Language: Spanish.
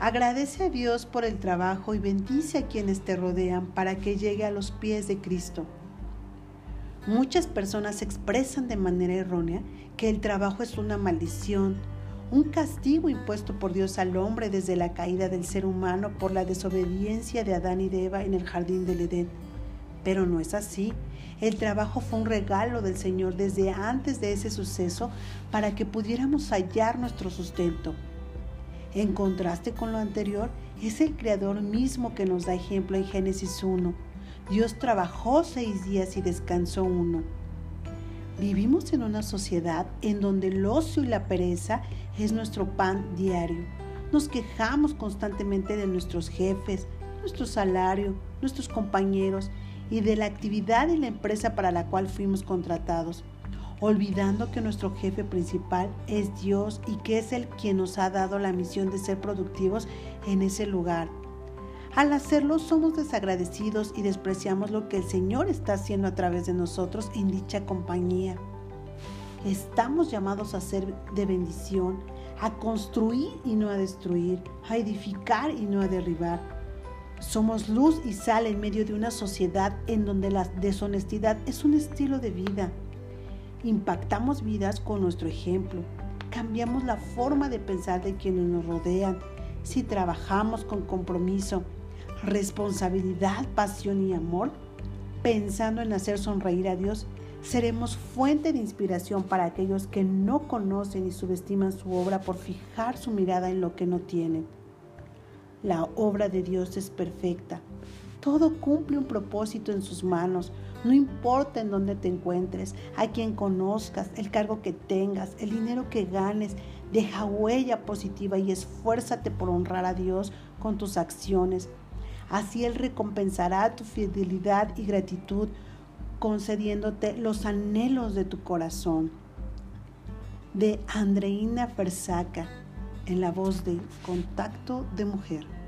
Agradece a Dios por el trabajo y bendice a quienes te rodean para que llegue a los pies de Cristo. Muchas personas expresan de manera errónea que el trabajo es una maldición, un castigo impuesto por Dios al hombre desde la caída del ser humano por la desobediencia de Adán y de Eva en el jardín del Edén. Pero no es así. El trabajo fue un regalo del Señor desde antes de ese suceso para que pudiéramos hallar nuestro sustento. En contraste con lo anterior, es el Creador mismo que nos da ejemplo en Génesis 1. Dios trabajó seis días y descansó uno. Vivimos en una sociedad en donde el ocio y la pereza es nuestro pan diario. Nos quejamos constantemente de nuestros jefes, nuestro salario, nuestros compañeros y de la actividad y la empresa para la cual fuimos contratados olvidando que nuestro jefe principal es Dios y que es el quien nos ha dado la misión de ser productivos en ese lugar. Al hacerlo somos desagradecidos y despreciamos lo que el Señor está haciendo a través de nosotros en dicha compañía. Estamos llamados a ser de bendición, a construir y no a destruir, a edificar y no a derribar. Somos luz y sal en medio de una sociedad en donde la deshonestidad es un estilo de vida. Impactamos vidas con nuestro ejemplo. Cambiamos la forma de pensar de quienes nos rodean. Si trabajamos con compromiso, responsabilidad, pasión y amor, pensando en hacer sonreír a Dios, seremos fuente de inspiración para aquellos que no conocen y subestiman su obra por fijar su mirada en lo que no tienen. La obra de Dios es perfecta. Todo cumple un propósito en sus manos. No importa en dónde te encuentres, a quien conozcas, el cargo que tengas, el dinero que ganes, deja huella positiva y esfuérzate por honrar a Dios con tus acciones. Así Él recompensará tu fidelidad y gratitud, concediéndote los anhelos de tu corazón. De Andreina Fersaca, en la voz de Contacto de Mujer.